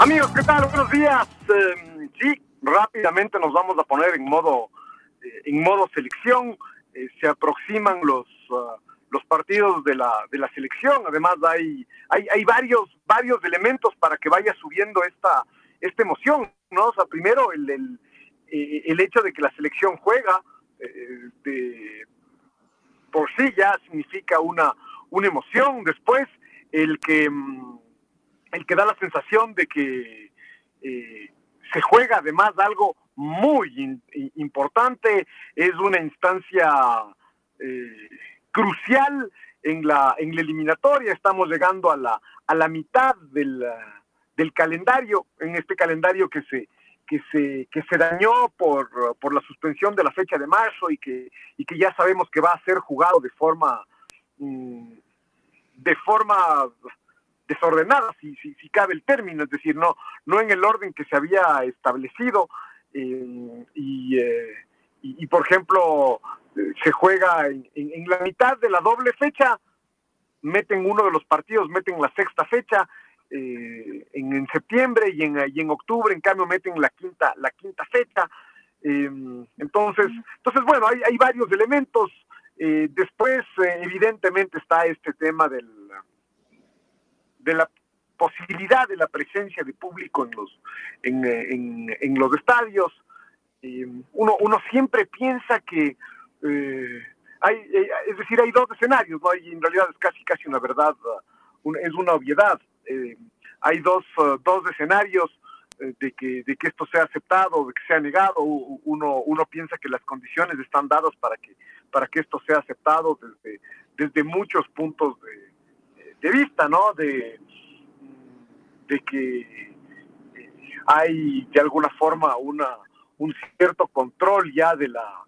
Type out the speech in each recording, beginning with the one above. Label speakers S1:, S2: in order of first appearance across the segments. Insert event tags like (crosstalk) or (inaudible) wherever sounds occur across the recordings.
S1: Amigos, ¿qué tal? Buenos días. Em, sí, rápidamente nos vamos a poner en modo, eh, en modo selección. Eh, se aproximan los ah, los partidos de la, de la selección. Además, hay, hay, hay varios, varios elementos para que vaya subiendo esta, esta emoción, ¿no? Primero el, eh, el hecho de que la selección juega de, por sí ya significa una, una emoción. Después, el que, mm, el que da la sensación de que eh, se juega además algo muy importante, es una instancia crucial en la, en la eliminatoria. Estamos llegando a la, a la mitad del, del calendario, en este calendario que se, que se, que se dañó por, por la suspensión de la fecha de marzo y que, y que ya sabemos que va a ser jugado de forma, mm, de forma desordenada, si, si, si, cabe el término, es decir, no, no en el orden que se había establecido. Eh, y, eh, y, por ejemplo, se juega en, la mitad de la doble fecha, meten uno de los partidos, meten la sexta fecha eh, en, septiembre y en, y en octubre, en cambio, meten la quinta, la quinta fecha. Em, entonces, entonces, bueno, hay, hay varios elementos. Eh, después, eh, evidentemente, está este tema del, de la posibilidad de la presencia de público en los, en, en, los estadios. Uno, uno siempre piensa que eh, hay, eh, es decir, hay dos escenarios, ¿no? En realidad es casi casi una verdad, es una obviedad. Eh, hay dos, dos escenarios de que, de que esto sea aceptado, de que sea negado. Uno, uno piensa que las condiciones están dadas para que, para que esto sea aceptado desde, desde muchos puntos de, de vista, ¿no? De, de que hay de alguna forma una, un cierto control ya de la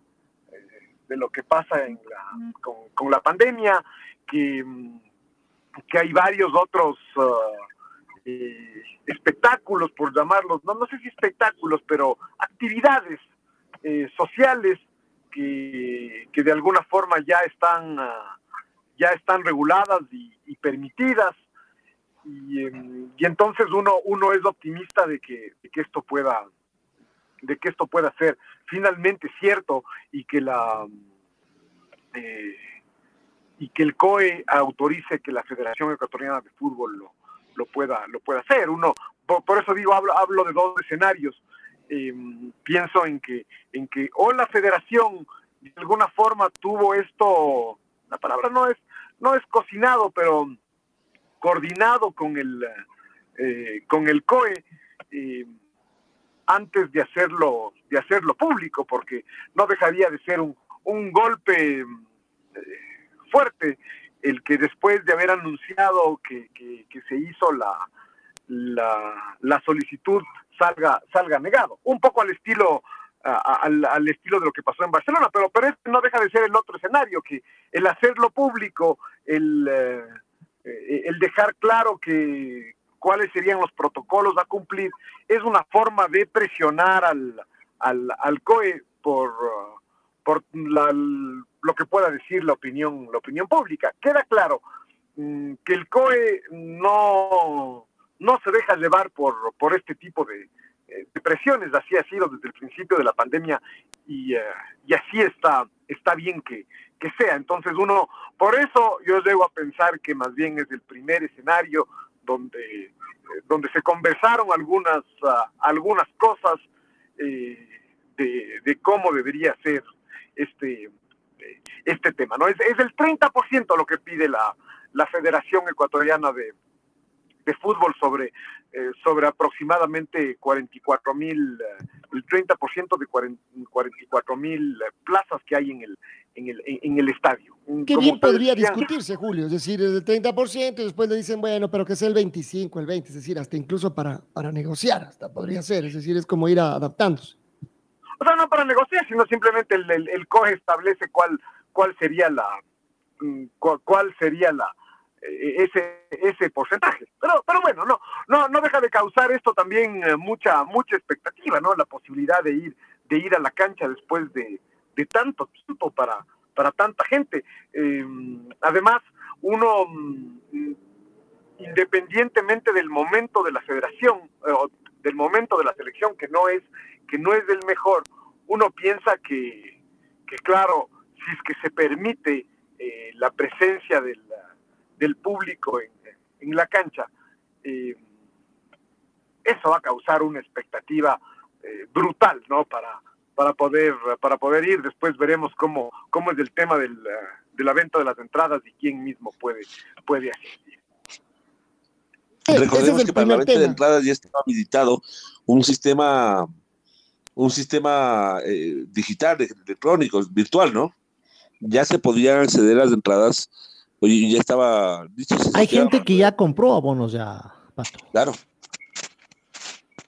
S1: de lo que pasa en con, la pandemia, que, que hay varios otros uh, eh, espectáculos, por llamarlos, no, no sé si espectáculos, pero actividades eh, sociales que, que, de alguna forma ya están, uh, ya están reguladas y, permitidas. Y, em, y, entonces uno, uno es optimista de que, de que esto pueda de que esto pueda ser finalmente cierto y que la eh, y que el COE autorice que la Federación Ecuatoriana de Fútbol lo, lo pueda lo pueda hacer. Uno por, eso digo hablo hablo de dos escenarios. Em, pienso en que en que o la Federación de alguna forma tuvo esto la palabra no es no es cocinado pero coordinado con el eh, con el COE antes de hacerlo, de hacerlo público, porque no dejaría de ser un, un golpe eh, fuerte el que después de haber anunciado que, que, se hizo la, la, la, solicitud salga, salga negado. Un poco al estilo al, al, estilo de lo que pasó en Barcelona, pero, pero este no deja de ser el otro escenario, que el hacerlo público, el, eh, el dejar claro que, cuáles serían los protocolos a cumplir, es una forma de presionar al, al, al COE por, por lo que pueda decir la opinión, la opinión pública. Queda claro mm, que el COE no, no se deja llevar por, por este tipo de, presiones, así ha sido desde el principio de la pandemia y, eh, y así está, está bien que, que sea. Entonces uno, por eso yo llego a pensar que más bien es el primer escenario donde, donde se conversaron algunas, ah, algunas cosas de, de, cómo debería ser este, este tema. ¿no? Es, es el 30% lo que pide la, la Federación Ecuatoriana de, de Fútbol sobre, eh, sobre aproximadamente 44 mil, eh, el 30% de 44 mil plazas que hay en el, en el, en el estadio.
S2: Qué bien podría discutirse, Julio, es decir, el 30% y después le dicen, bueno, pero que sea el 25, el 20, es decir, hasta incluso para, para negociar, hasta podría ser, es decir, es como ir adaptándose.
S1: O sea, no para negociar, sino simplemente el, el, COGE establece cuál, cuál sería la, mm, cuál sería la, eh, ese ese porcentaje. Pero pero bueno, no no no deja de causar esto también eh, mucha mucha expectativa, ¿no? La posibilidad de ir de ir a la cancha después de, de tanto tiempo para para tanta gente. Em, además, uno mm, independientemente del momento de la federación eh, o del momento de la selección que no es que no es del mejor, uno piensa que, que claro, si es que se permite la presencia del del público en, la cancha, eh, eso va a causar una expectativa eh, brutal, ¿no? Para, para poder para poder ir. Después veremos cómo cómo es el tema del, de la venta de las entradas y quién mismo puede puede asistir.
S3: Recordemos que para la venta de entradas ya estaba habilitado un sistema un sistema eh, digital, electrónico, virtual, ¿no? Ya se podían acceder a las entradas Oye, ya estaba
S4: Hay gente que ya compró abonos ya, Pato.
S3: Claro.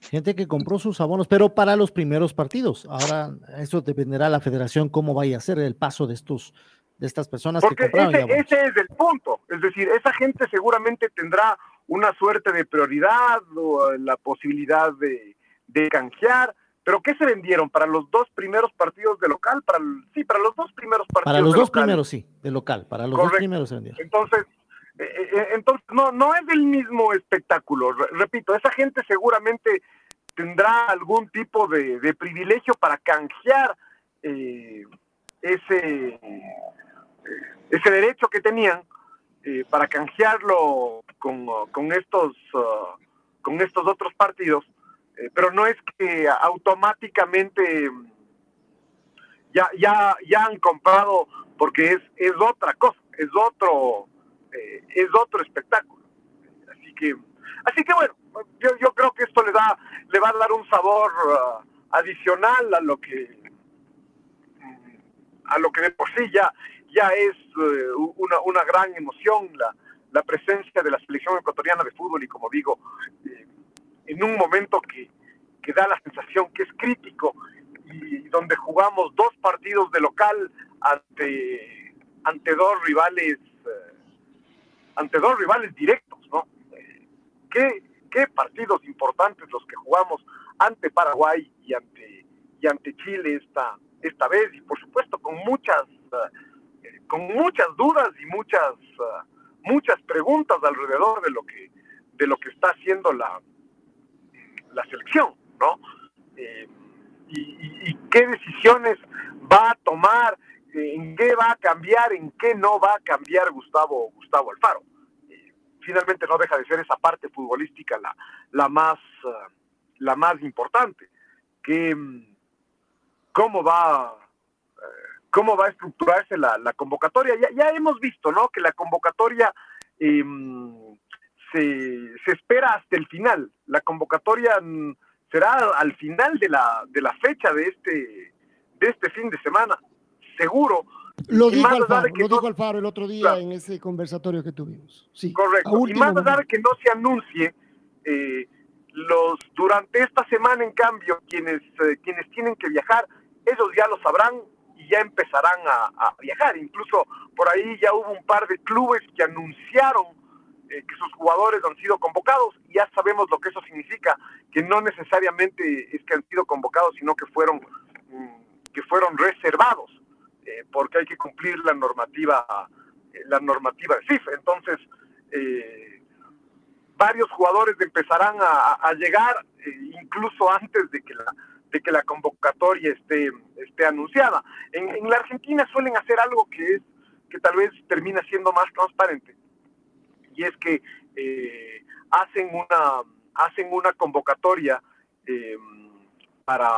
S4: Gente que compró sus abonos, pero para los primeros partidos. Ahora, eso dependerá de la federación cómo vaya a ser el paso de estos de estas personas
S1: que
S4: compraron.
S1: Ese, ese es el punto. Es decir, esa gente seguramente tendrá una suerte de prioridad o la posibilidad de, de canjear ¿Pero qué se vendieron? ¿Para los dos primeros partidos de local? Para sí, para los dos primeros partidos
S4: Para los dos primeros, sí, de local. Para los dos primeros se vendieron.
S1: Entonces, eh, eh, eh, entonces no, no es el mismo espectáculo. Repito, esa gente seguramente tendrá algún tipo de, privilegio para canjear ese, ese derecho que tenían, para canjearlo con, con estos, uh, con estos otros partidos eh, pero no es que automáticamente ya, ya, ya han comprado porque es, es otra cosa, es otro, eh, es otro espectáculo. Así que, así que bueno, yo, yo creo que esto le da, le va a dar un sabor uh, adicional a lo que a lo que de por sí ya, ya es uh, una, una gran emoción la, la presencia de la selección ecuatoriana de fútbol y como digo, en un momento que, que da la sensación que es crítico y donde jugamos dos partidos de local ante, ante dos rivales eh, ante dos rivales directos, ¿no? Eh, ¿qué, ¿Qué partidos importantes los que jugamos ante Paraguay y ante y ante Chile esta esta vez y por supuesto con muchas eh, con muchas dudas y muchas muchas preguntas alrededor de lo que de lo que está haciendo la la selección, ¿no? Eh, y, qué decisiones va a tomar, eh, en qué va a cambiar, en qué no va a cambiar Gustavo, Gustavo Alfaro. Eh, finalmente no deja de ser esa parte futbolística la, la, más, la más importante. Que, mm, ¿Cómo va cómo va a estructurarse la, convocatoria. Ya, ya, hemos visto, ¿no? Que la convocatoria em, se, se, espera hasta el final. La convocatoria mm, será al final de la, de la fecha de este, de este fin de semana, seguro.
S2: Lo dijo, Alfaro, lo dijo Alfaro el otro día en ese conversatorio que tuvimos. Sí,
S1: Correcto. Y más allá de que no se anuncie, eh, los durante esta semana, en cambio, quienes, eh, quienes tienen que viajar, ellos ya lo sabrán y ya empezarán a, a, viajar. Incluso por ahí ya hubo un par de clubes que anunciaron eh, que sus jugadores han sido convocados. Ya sabemos lo que eso significa, que no necesariamente es que han sido convocados, sino que fueron, mm, que fueron reservados, eh, porque hay que cumplir la normativa, eh, la normativa de FIFA. Entonces, varios jugadores empezarán a, llegar incluso antes de que la de que la convocatoria esté, esté anunciada. En, en la Argentina suelen hacer algo que es que tal vez termina siendo más transparente y es que eh, hacen una, hacen una convocatoria para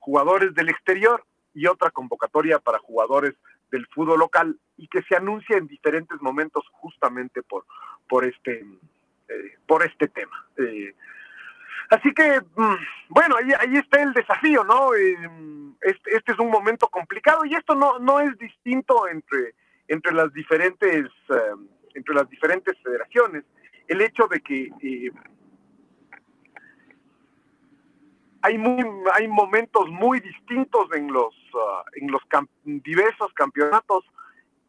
S1: jugadores del exterior y otra convocatoria para jugadores del fútbol local y que se anuncia en diferentes momentos justamente por, por, este, eh, por este tema. Eh, así que, mm, bueno, ahí, ahí está el desafío, ¿no? Eh, este, este, es un momento complicado y esto no, no es distinto entre, entre, las diferentes, entre las diferentes federaciones. El hecho de que hay, muy, hay momentos muy distintos en los, uh, en los diversos campeonatos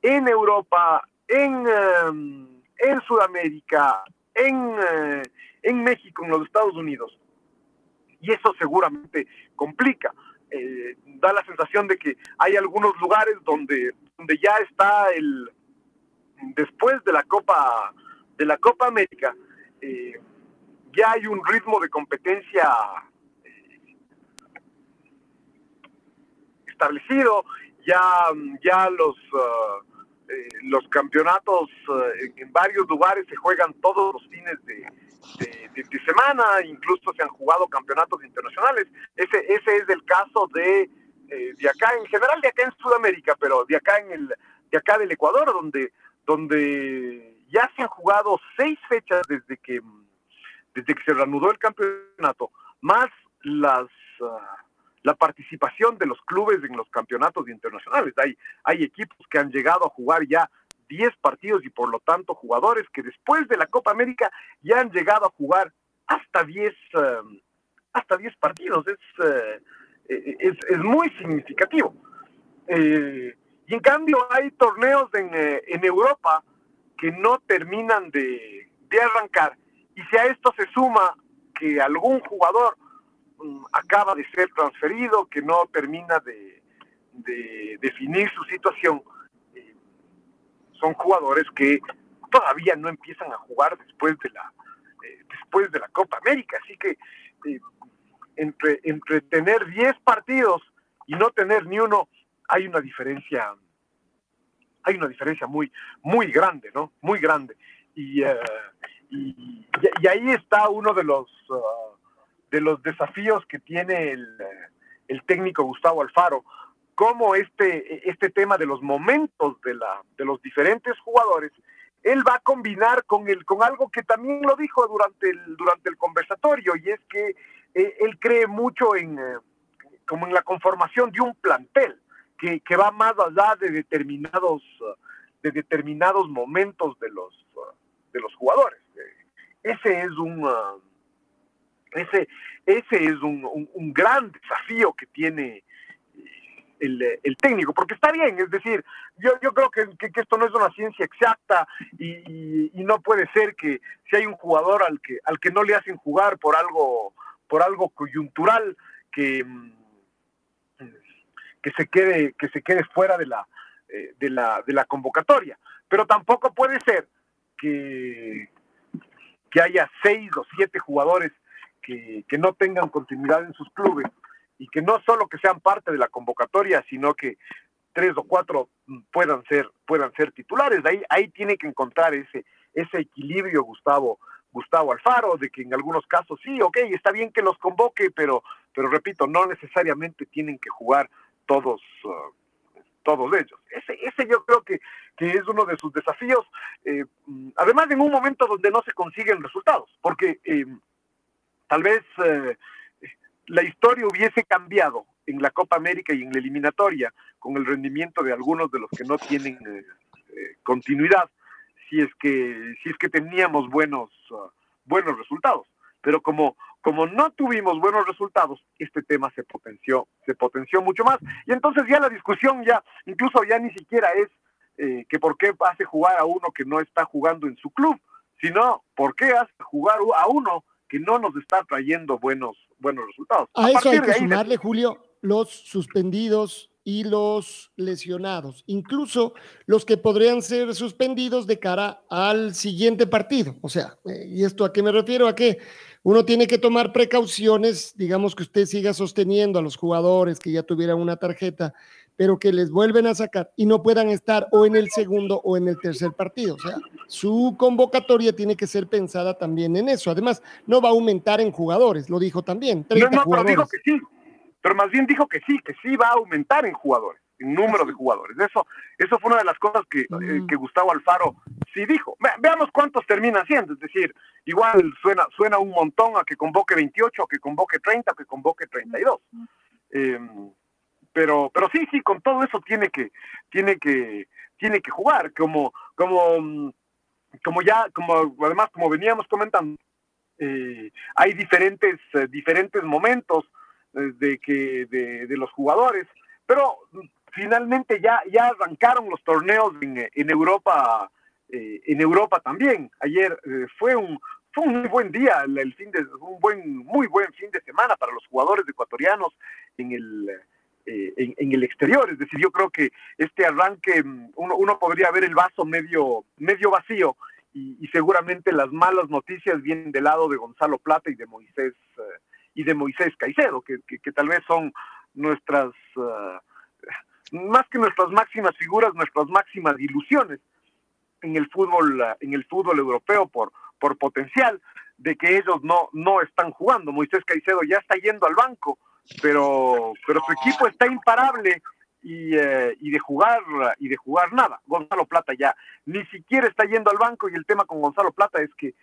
S1: en Europa, en, um, en Sudamérica, en, uh, en México, en los Estados Unidos. Y eso seguramente complica. Eh, da la sensación de que hay algunos lugares donde, donde ya está el después de la Copa de la Copa América eh, ya hay un ritmo de competencia establecido, ya, ya los, uh, eh, los campeonatos uh, en, varios lugares se juegan todos los fines de, de, semana, incluso se han jugado campeonatos internacionales. Ese, ese es el caso de, eh, de acá, en general de acá en Sudamérica, pero de acá en el, de acá del Ecuador, donde, donde ya se han jugado seis fechas desde que, desde que se reanudó el campeonato, más las uh, la participación de los clubes en los campeonatos internacionales. Hay, hay equipos que han llegado a jugar ya 10 partidos y por lo tanto jugadores que después de la Copa América ya han llegado a jugar hasta 10 um, hasta 10 partidos. Es, uh, es, es, muy significativo. Eh, y en cambio hay torneos en, eh, en Europa que no terminan de, de arrancar. Y si a esto se suma que algún jugador Mm, acaba de ser transferido, que no termina de, definir su situación. Eh, son jugadores que todavía no empiezan a jugar después de la eh, después de la Copa América, así que entre entre tener 10 partidos y no tener ni uno hay una diferencia hay una diferencia muy muy grande, ¿no? Muy grande. Y, y, ahí está uno de los uh, de los desafíos que tiene el, técnico Gustavo Alfaro, cómo este, este tema de los momentos de, la, de los diferentes jugadores, él va a combinar con, el, con algo que también lo dijo durante el, durante el conversatorio, y es que eh, él cree mucho en, como en la conformación de un plantel, que, va más allá de determinados, de determinados momentos de los, de los jugadores. Ese es un, ese, ese es un, un, gran desafío que tiene el, el, técnico, porque está bien, es decir, yo, yo creo que, que, esto no es una ciencia exacta y, y, no puede ser que si hay un jugador al que, al que no le hacen jugar por algo, por algo coyuntural, que, que, se, quede, que se quede fuera de la, eh, de, la, de la convocatoria. Pero tampoco puede ser que, que haya seis o siete jugadores que, no tengan continuidad en sus clubes y que no solo que sean parte de la convocatoria, sino que tres o cuatro puedan ser, puedan ser titulares. Ahí, ahí tiene que encontrar ese, ese equilibrio, Gustavo, Gustavo Alfaro, de que en algunos casos sí, ok, está bien que los convoque, pero, pero repito, no necesariamente tienen que jugar todos, uh, todos ellos. Ese, ese yo creo que, que es uno de sus desafíos, eh, además en un momento donde no se consiguen resultados, porque eh, Tal vez eh, la historia hubiese cambiado en la Copa América y en la eliminatoria con el rendimiento de algunos de los que no tienen continuidad si es que si es que teníamos buenos uh, buenos resultados pero como como no tuvimos buenos resultados este tema se potenció se potenció mucho más y entonces ya la discusión ya incluso ya ni siquiera es que por qué hace jugar a uno que no está jugando en su club sino por qué hace jugar a uno que no nos está trayendo buenos, buenos resultados.
S2: A, eso hay que sumarle, Julio, los suspendidos y los lesionados, incluso los que podrían ser suspendidos de cara al siguiente partido. O sea, eh, ¿y esto a qué me refiero? A que uno tiene que tomar precauciones, digamos que usted siga sosteniendo a los jugadores que ya tuvieran una tarjeta pero que les vuelven a sacar y no puedan estar o en el segundo o en el tercer partido. O sea, su convocatoria tiene que ser pensada también en eso. Además, no va a aumentar en jugadores, lo dijo también. 30
S1: no, no,
S2: jugadores.
S1: pero dijo que sí, pero más bien dijo que sí, que sí va a aumentar en jugadores, en número de jugadores. Eso, eso fue una de las cosas que, eh, que Gustavo Alfaro sí dijo. Ve- veamos cuántos terminan siendo, es decir, igual suena, suena un montón a que convoque 28, a que convoque 30, a que convoque 32. Eh, pero, pero sí, sí, con todo eso tiene que, tiene que, tiene que jugar, como, como, mm, como ya, como además como veníamos comentando, eh, hay diferentes, eh, diferentes momentos de que de, los jugadores, pero finalmente ya, ya arrancaron los torneos en, Europa, eh, en Europa también. Ayer eh, fue un fue un muy buen día, el, fin de un buen muy buen fin de semana para los jugadores ecuatorianos en el eh, en, el exterior. Es decir, yo creo que este arranque, uno, uno podría ver el vaso medio, medio vacío y, y seguramente las malas noticias vienen del lado de Gonzalo Plata y de Moisés y de Moisés Caicedo, que, que, tal vez son nuestras, ah, más que nuestras máximas figuras, nuestras máximas ilusiones en el fútbol, ah, en el fútbol europeo por, por potencial de que ellos no, no están jugando. Moisés Caicedo ya está yendo al banco, pero, pero su equipo está imparable y, eh, y de jugar y de jugar nada. Gonzalo Plata ya ni siquiera está yendo al banco y el tema con Gonzalo Plata es que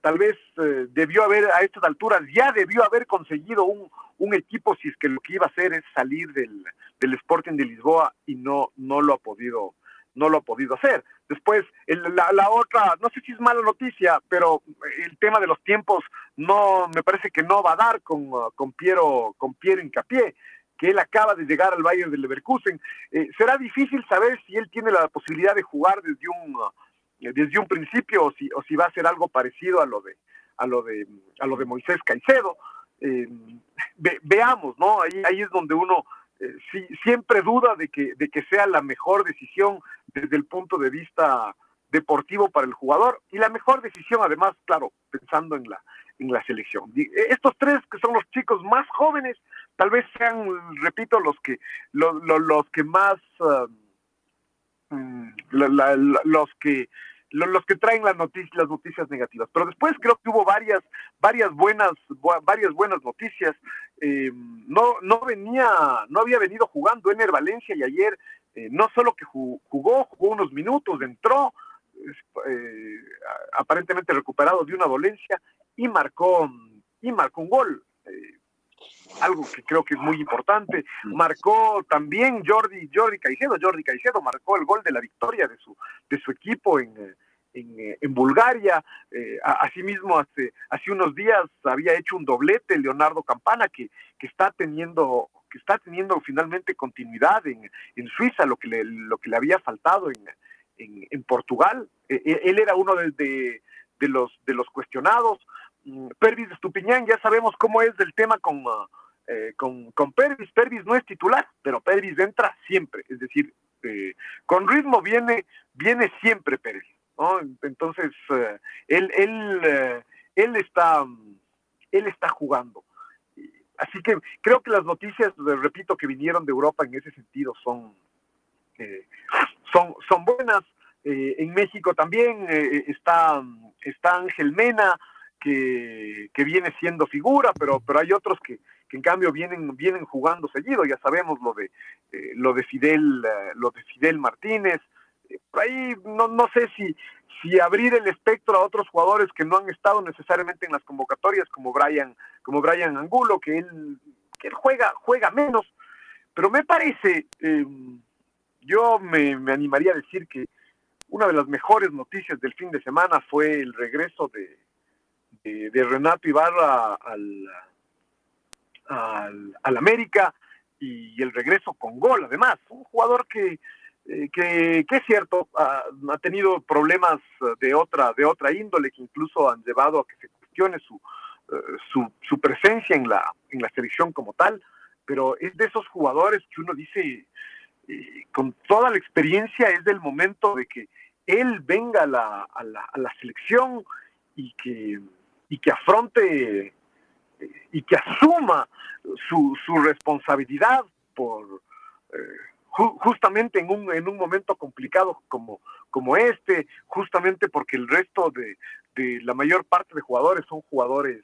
S1: tal vez eh, debió haber a estas alturas ya debió haber conseguido un, un equipo si es que lo que iba a hacer es salir del, del Sporting de Lisboa y no no lo ha podido no lo ha podido hacer. Después, el- la, otra, no sé si es mala noticia, pero el tema de los tiempos no, me parece que no va a dar con, con Piero, con Piero Incapié, que él acaba de llegar al Bayern de Leverkusen. Eh, será difícil saber si él tiene la posibilidad de jugar desde un, desde un principio o si, o si va a ser algo parecido a lo de, a lo de, a lo de Moisés Caicedo. Eh, ve- veamos, ¿no? Ahí, ahí es donde uno eh, sí- siempre duda de que, de que sea la mejor decisión desde el punto de vista deportivo para el jugador y la mejor decisión además, claro, pensando en la, en la selección. Estos tres que son los chicos más jóvenes, tal vez sean, repito, los que, lo- lo- los que más, ah, mm, los que lo- los que traen las noticias, las noticias negativas. Pero después creo que hubo varias, varias buenas, bu- varias buenas noticias. Eh, no, no venía, no había venido jugando Ener Valencia y ayer eh, no solo que ju- jugó, jugó unos minutos, entró, eh, aparentemente recuperado de una dolencia y marcó, y marcó un gol. Algo que creo que es muy importante. Marcó también Jordi, Jordi Caicedo, Jordi Caicedo marcó el gol de la victoria de su, de su equipo en, eh, en, eh, en Bulgaria. Eh, asimismo, hace, hace unos días había hecho un doblete Leonardo Campana, que, que está teniendo que está teniendo finalmente continuidad en, en Suiza, lo que le, lo que le había faltado en, en, en Portugal. Eh, él era uno de, de, de los, de los cuestionados. Mm, Pervis Estupiñán, ya sabemos cómo es del tema con, ah, eh, con, con Pervis. Pervis no es titular, pero Pervis entra siempre. Es decir, eh, con ritmo viene, viene siempre Pervis. ¿no? Entonces, eh, él, él, eh, él, está, mm, él está jugando. Así que creo que las noticias, eh, repito, que vinieron de Europa en ese sentido son, son, son buenas. En México también está, está Ángel Mena, que, viene siendo figura, pero, pero hay otros que, que en cambio vienen, vienen jugando seguido. Ya sabemos lo de, eh, lo de Fidel, eh, lo de Fidel Martínez. Eh, por ahí no, no sé si, si abrir el espectro a otros jugadores que no han estado necesariamente en las convocatorias, como Brian, como Brian Angulo, que él, que él juega, juega menos, pero me parece, eh, yo me, me animaría a decir que una de las mejores noticias del fin de semana fue el regreso de, de, de Renato Ibarra al, al, al América y el regreso con gol, además. Un jugador que, eh, que, que es cierto, ha, ha tenido problemas de otra, de otra índole que incluso han llevado a que se cuestione su, eh, su, su presencia en la, en la selección como tal, pero es de esos jugadores que uno dice, eh, con toda la experiencia, es del momento de que él venga a la, a la, a la selección y que, y que afronte eh, y que asuma su, su responsabilidad por, justamente en un, en un momento complicado como, como este, justamente porque el resto de, de la mayor parte de jugadores son jugadores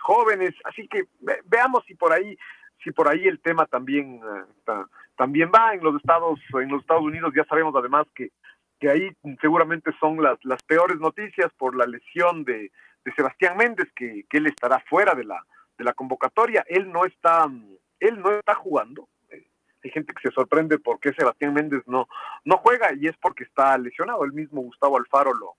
S1: jóvenes, así que veamos si por ahí si por ahí el tema también también va en los Estados en los Estados Unidos. Ya sabemos además que que ahí seguramente son las, las peores noticias por la lesión de, Sebastián Méndez, que, él estará fuera de la, de la convocatoria. Él no está, él no está jugando. Eh, hay gente que se sorprende por qué Sebastián Méndez no, no juega y es porque está lesionado. El mismo Gustavo Alfaro lo,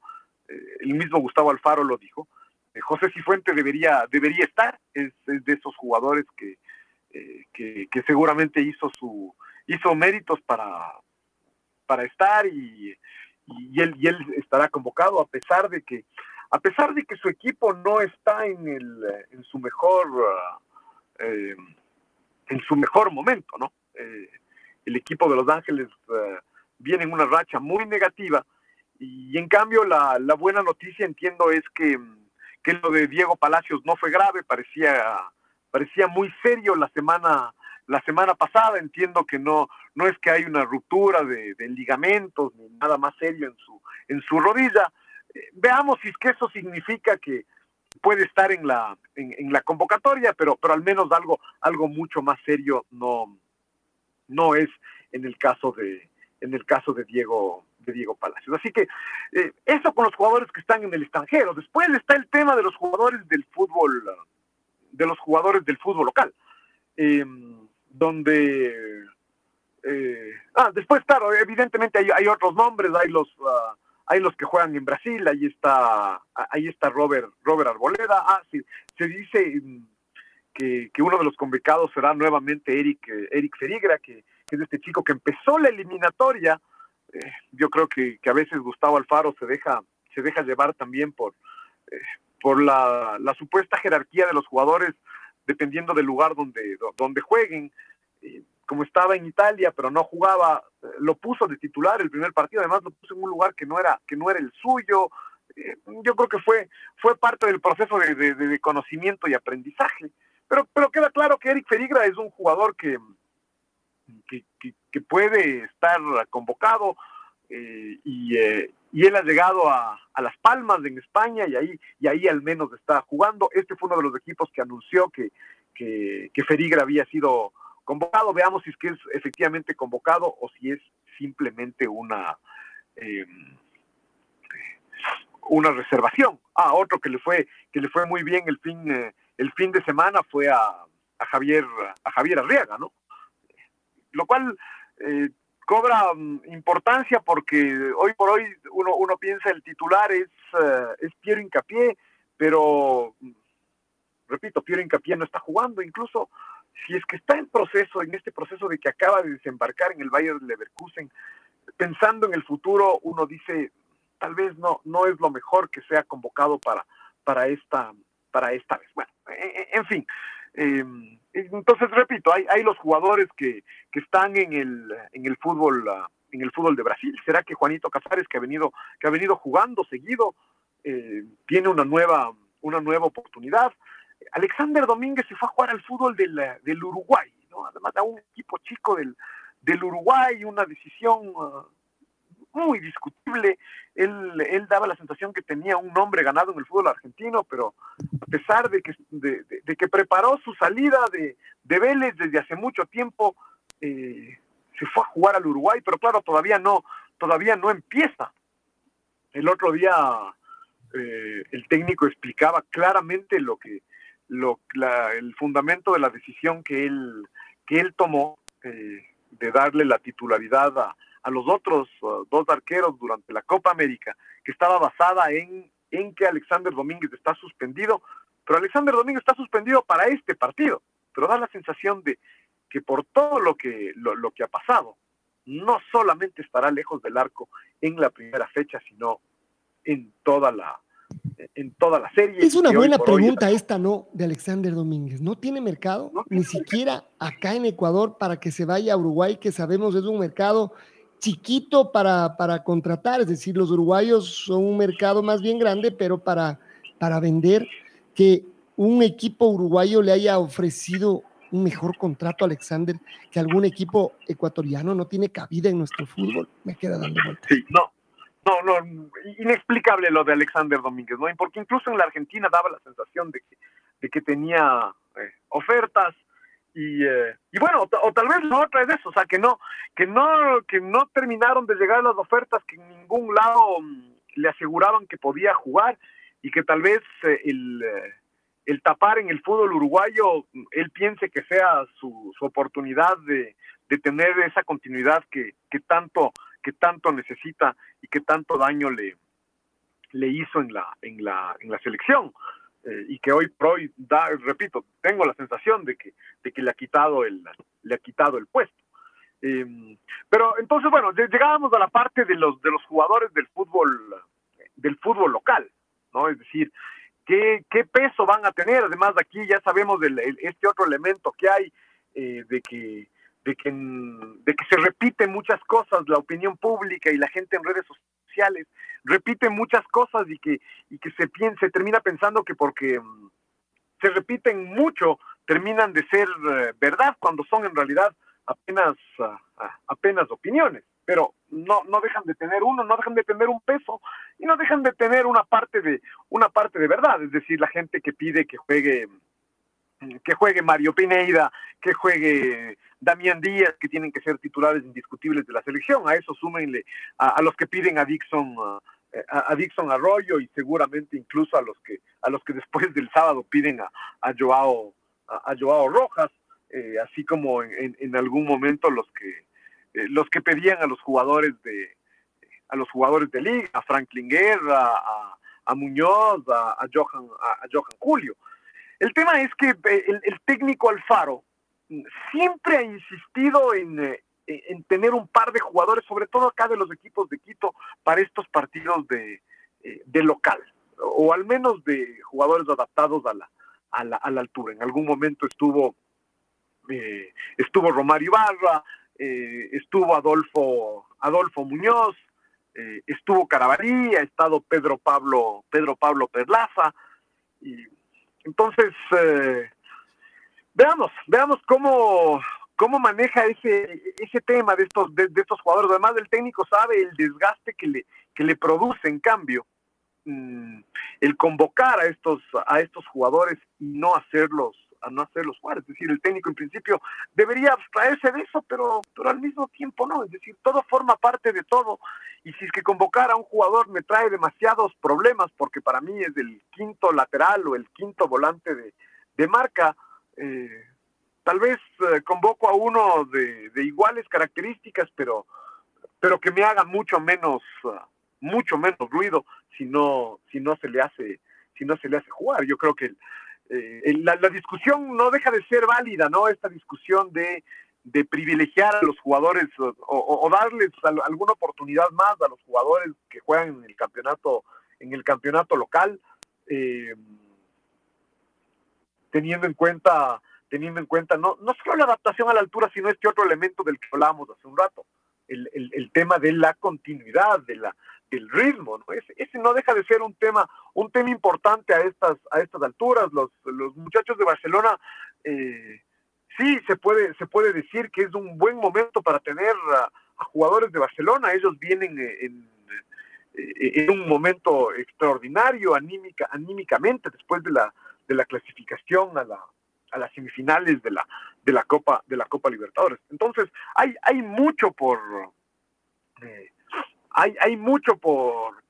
S1: eh, el mismo Gustavo Alfaro lo dijo. Eh, José Cifuente debería, debería estar, es, de esos jugadores que, que, que, seguramente hizo su hizo méritos para, para estar y, y, él, y él estará convocado a pesar de que a pesar de que su equipo no está en, el, en su mejor eh, en su mejor momento, ¿no? Eh, el equipo de Los Ángeles eh, viene en una racha muy negativa y en cambio la, buena noticia entiendo es que, lo de Diego Palacios no fue grave, parecía parecía muy serio la semana la semana pasada. Entiendo que no, no es que hay una ruptura de, ligamentos ni nada más serio en su, en su rodilla. Veamos si es que eso significa que puede estar en la, en, la convocatoria, pero, pero al menos algo, algo mucho más serio no, no es en el caso de, en el caso de Diego, de Diego Palacios. Así que eh, eso con los jugadores que están en el extranjero. Después está el tema de los jugadores del fútbol, de los jugadores del fútbol local. Eh, donde eh, ah, después claro evidentemente hay, hay otros nombres hay los uh, hay los que juegan en Brasil ahí está ahí está Robert Robert Arboleda ah sí se dice mm, que, que uno de los convocados será nuevamente Eric eh, Eric Ferigra que, es este chico que empezó la eliminatoria eh, yo creo que, que, a veces Gustavo Alfaro se deja se deja llevar también por eh, por la, la supuesta jerarquía de los jugadores dependiendo del lugar donde, donde jueguen. Como estaba en Italia, pero no jugaba, eh, lo puso de titular el primer partido, además lo puso en un lugar que no era, que no era el suyo. Eh, yo creo que fue, fue parte del proceso de, conocimiento y aprendizaje. Pero, pero queda claro que Eric Ferigra es un jugador que, que, puede estar convocado eh, y, y él ha llegado a, a, Las Palmas en España y ahí, y ahí al menos está jugando. Este fue uno de los equipos que anunció que, que, Ferigra había sido convocado. Veamos si es que es efectivamente convocado o si es simplemente una, em, una reservación. Ah, otro que le fue, que le fue muy bien el fin, eh, el fin de semana fue a, a, Javier, a Javier Arriaga, ¿no? Lo cual eh, cobra mm, importancia porque hoy por hoy uno, uno piensa el titular es, uh, es Piero Incapié, pero mm, repito, Piero Incapié no está jugando, incluso si es que está en proceso, en este proceso de que acaba de desembarcar en el Bayern Leverkusen, pensando en el futuro, uno dice, tal vez no, no es lo mejor que sea convocado para, para, esta, para esta vez. Bueno, en fin, eh, entonces, repito, hay, hay los jugadores que, que están en el, en el fútbol ah, en el fútbol de Brasil. ¿Será que Juanito Casares, que ha venido, que ha venido jugando seguido, eh, tiene una nueva, una nueva oportunidad? Alexander Domínguez se fue a jugar al fútbol del, del Uruguay, ¿no? además a un equipo chico del, del Uruguay, una decisión uh, muy discutible. Él, él daba la sensación que tenía un nombre ganado en el fútbol argentino, pero a pesar de que, de, que preparó su salida de, de, Vélez desde hace mucho tiempo, eh, se fue a jugar al Uruguay, pero claro, todavía no, todavía no empieza. El otro día eh, el técnico explicaba claramente lo que, lo, el fundamento de la decisión que él, que él tomó eh, de darle la titularidad a, a los otros dos arqueros durante la Copa América, que estaba basada en, en que Alexander Domínguez está suspendido, pero Alexander Domínguez está suspendido para este partido, pero da la sensación de que por todo lo que, lo, lo que ha pasado, no solamente estará lejos del arco en la primera fecha, sino en toda la, en toda la serie.
S2: Es una buena pregunta esta, ¿no? De Alexander Domínguez. ¿No tiene mercado? Ni siquiera acá en Ecuador para que se vaya a Uruguay, que sabemos es un mercado chiquito para, para contratar, es decir, los uruguayos son un mercado más bien grande, pero para, para vender, que un equipo uruguayo le haya ofrecido un mejor contrato, Alexander, que algún equipo ecuatoriano no tiene cabida en nuestro fútbol. Me queda dando vueltas.
S1: Sí, no, no, no, inexplicable lo de Alexander Domínguez, ¿no? Porque incluso en la Argentina daba la sensación de que, de que tenía eh, ofertas y, eh, y bueno, o, tal vez no otra de eso, o sea, que no, que no, que no terminaron de llegar las ofertas que en ningún lado mm, le aseguraban que podía jugar y que tal vez eh, el, el tapar en el fútbol uruguayo, él piense que sea su, su oportunidad de, de tener esa continuidad que, que tanto que tanto necesita y que tanto daño le, le hizo en la, en la, en la selección. Eh, y que hoy por da, repito, tengo la sensación de que, de que le ha quitado el, le ha quitado el puesto. Em, pero entonces, bueno, llegábamos a la parte de los, de los jugadores del fútbol, del fútbol local, ¿no? Es decir, ¿qué, qué peso van a tener? Además, de aquí ya sabemos del, este otro elemento que hay, eh, de que de que, de que se repiten muchas cosas, la opinión pública y la gente en redes sociales repite muchas cosas y que, y que se, piense, termina pensando que porque mm, se repiten mucho, terminan de ser eh, verdad cuando son en realidad apenas, ah, apenas opiniones. Pero no, no dejan de tener uno, no dejan de tener un peso y no dejan de tener una parte de, una parte de verdad. Es decir, la gente que pide que juegue que juegue Mario Pineida, que juegue Damián Díaz, que tienen que ser titulares indiscutibles de la selección. A eso súmenle a, los que piden a Dixon, a, Dixon Arroyo y seguramente incluso a los que a los que (laughs) después del sábado piden a, a Joao a, Joao Rojas, eh, así como en, algún momento los que eh, los que pedían a los jugadores de a los jugadores de liga, a Franklin Guerra, a, a Muñoz, a, Johan a Johan Julio. El tema es que eh, el, técnico Alfaro siempre ha insistido eh, en, tener un par de jugadores, sobre todo acá de los equipos de Quito, para estos partidos de, eh, local, o al menos de jugadores adaptados a la, a la, a la altura. En algún momento estuvo, estuvo Romario Ibarra, estuvo Adolfo, Adolfo Muñoz, estuvo Carabalí, ha estado Pedro Pablo, Pedro Pablo Perlaza, y entonces, eh, veamos, veamos cómo, cómo maneja ese, ese tema de estos, de, estos jugadores. Además, el técnico sabe el desgaste que le, que le produce, en cambio, mm, el convocar a estos, a estos jugadores y no hacerlos a no hacerlos jugar. Es decir, el técnico en principio debería abstraerse de eso, pero, pero al mismo tiempo no. Es decir, todo forma parte de todo. Y si es que convocar a un jugador me trae demasiados problemas, porque para mí es el quinto lateral o el quinto volante de, de marca, eh, tal vez eh, convoco a uno de, iguales características, pero, pero que me haga mucho menos, uh, mucho menos ruido si no, si no se le hace, si no se le hace jugar. Yo creo que eh, la, discusión no deja de ser válida, ¿no? Esta discusión de, privilegiar a los jugadores o, darles alguna oportunidad más a los jugadores que juegan en el campeonato, en el campeonato local, eh, teniendo en cuenta, teniendo en cuenta no, no solo la adaptación a la altura, sino este otro elemento del que hablábamos hace un rato, el, el tema de la continuidad, de la, el ritmo, ¿no? Ese, no deja de ser un tema, un tema importante a estas, a estas alturas. Los, los muchachos de Barcelona, eh, sí se puede, se puede decir que es un buen momento para tener a, jugadores de Barcelona. Ellos vienen eh, en, eh, en, un momento extraordinario anímica, anímicamente después de la, de la clasificación a la, a las semifinales de la, de la Copa, de la Copa Libertadores. Entonces, hay, hay mucho por hay, hay mucho por,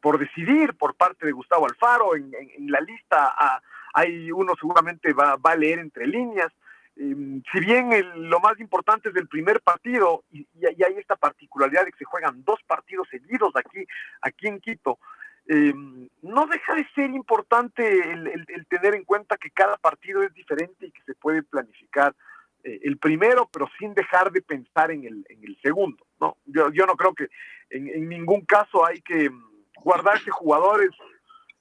S1: por decidir por parte de Gustavo Alfaro. En, la lista ah, hay uno seguramente va, va, a leer entre líneas. Em, si bien lo más importante es el primer partido, y, hay esta particularidad de que se juegan dos partidos seguidos aquí, aquí en Quito, em, no deja de ser importante el, tener en cuenta que cada partido es diferente y que se puede planificar eh, el primero, pero sin dejar de pensar en el, en el segundo. ¿no? Yo, yo no creo que en, ningún caso hay que guardarse jugadores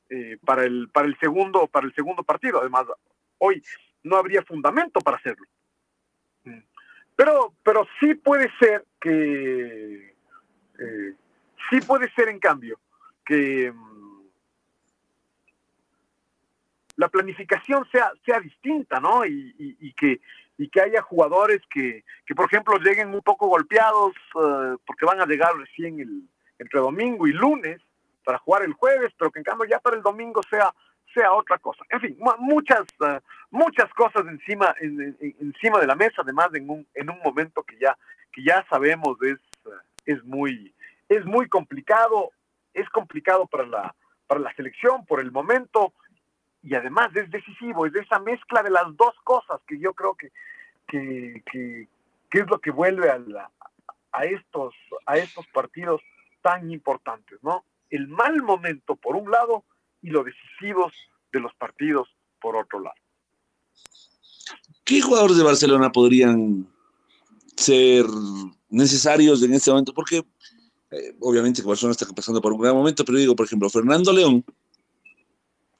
S1: eh, para, el, para, el segundo, para el segundo partido. Además, hoy no habría fundamento para hacerlo. Mm. Pero, pero sí puede ser que, eh, sí puede ser en cambio que,
S5: la planificación sea, sea distinta, ¿no? Y, que, y que haya jugadores que, que, por ejemplo, lleguen un poco golpeados eh, porque van a llegar recién el, entre domingo y lunes para jugar el jueves, pero que en cambio ya para el domingo sea sea otra cosa. En fin, muchas eh, muchas cosas encima encima de la mesa, además en un en un momento que ya que ya sabemos es es muy es muy complicado, es complicado para la para la selección por el momento y además es decisivo, es de esa mezcla de las dos cosas que yo creo que, que, es lo que vuelve a, a, estos, a estos partidos tan importantes, ¿no? El mal momento por un lado y lo decisivos de los partidos por otro lado.
S3: ¿Qué jugadores de Barcelona podrían ser necesarios en este momento? Porque eh, obviamente que Barcelona está pasando por un gran momento, pero digo, por ejemplo, Fernando León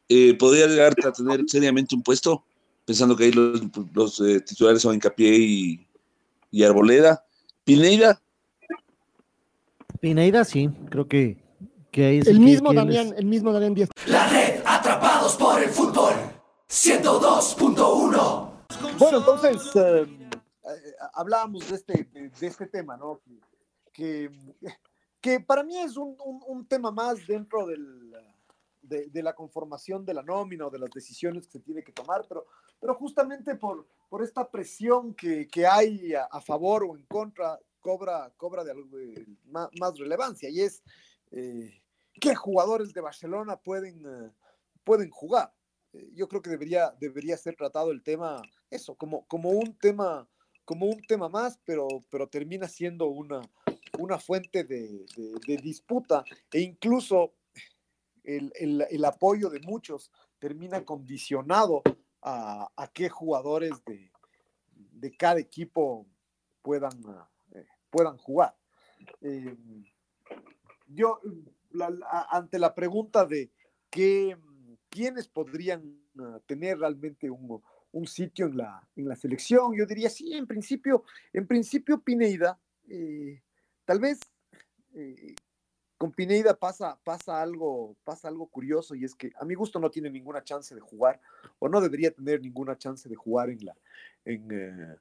S3: eh, podría llegar a tener seriamente un puesto, pensando que ahí los, eh, titulares son Incapié y, y Arboleda. Pineida.
S4: Pineida, sí, creo que, que ahí
S2: el, mismo Damián, el mismo Damián 10.
S6: La red, atrapados por el fútbol, 102.1.
S1: Bueno, entonces, eh, hablábamos de este, de, este tema, ¿no? Que, que, para mí es un, un tema más dentro del de, la conformación de la nómina o de las decisiones que se tiene que tomar, pero, pero justamente por, por esta presión que, que hay a, favor o en contra, cobra, cobra de, más, más, relevancia y es eh, qué jugadores de Barcelona pueden, eh, pueden jugar. Eh, yo creo que debería, debería ser tratado el tema, eso, como, como un tema como un tema más, pero, pero termina siendo una, una fuente de, de disputa e incluso el, apoyo de muchos termina condicionado a, qué jugadores de, cada equipo puedan, eh, puedan jugar. Eh, yo, ante la pregunta de qué, quiénes podrían ah, tener realmente un, sitio en la, en la selección, yo diría sí, en principio, en principio Pineida, eh, tal vez con Pineida pasa, pasa, algo, pasa algo curioso y es que a mi gusto no tiene ninguna chance de jugar o no debería tener ninguna chance de jugar en la, en, eh,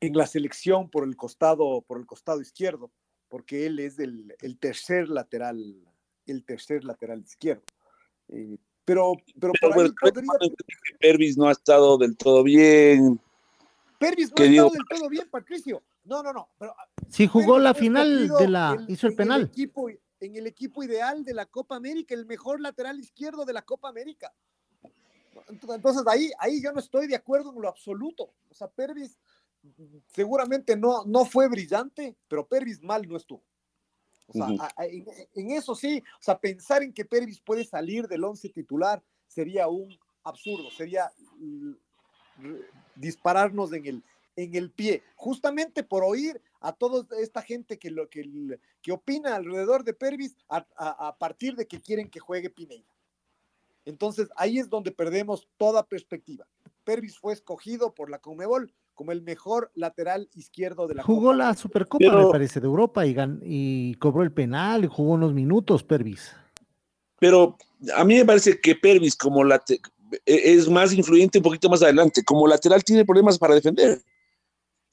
S1: en la selección por el, costado, por el costado izquierdo, porque él es el, el tercer lateral, el tercer lateral izquierdo. Eh, pero, pero, por ahí podría...
S3: Pervis no ha estado del todo bien.
S1: Pervis no ha estado del todo bien, Patricio. No, no, no. Pero,
S4: si jugó la final de la. hizo el penal.
S1: equipo, en el equipo ideal de la Copa América, el mejor lateral izquierdo de la Copa América. Entonces ahí, ahí yo no estoy de acuerdo en lo absoluto. O sea, Pervis seguramente no, no fue brillante, pero Pervis mal no estuvo. O sea, en, eso sí, o sea, pensar en que Pervis puede salir del once titular sería un absurdo, sería dispararnos en el, en el pie, justamente por oír a toda esta gente que, lo, que, que opina alrededor de Pervis a, partir de que quieren que juegue Pineida. Entonces ahí es donde perdemos toda perspectiva. Pervis fue escogido por la Comebol como el mejor lateral izquierdo de la
S4: Jugó la Supercopa, me parece, de Europa y, y cobró el penal y jugó unos minutos Pervis.
S3: Pero a mí me parece que Pervis como e, es más influyente un poquito más adelante. Como lateral tiene problemas para defender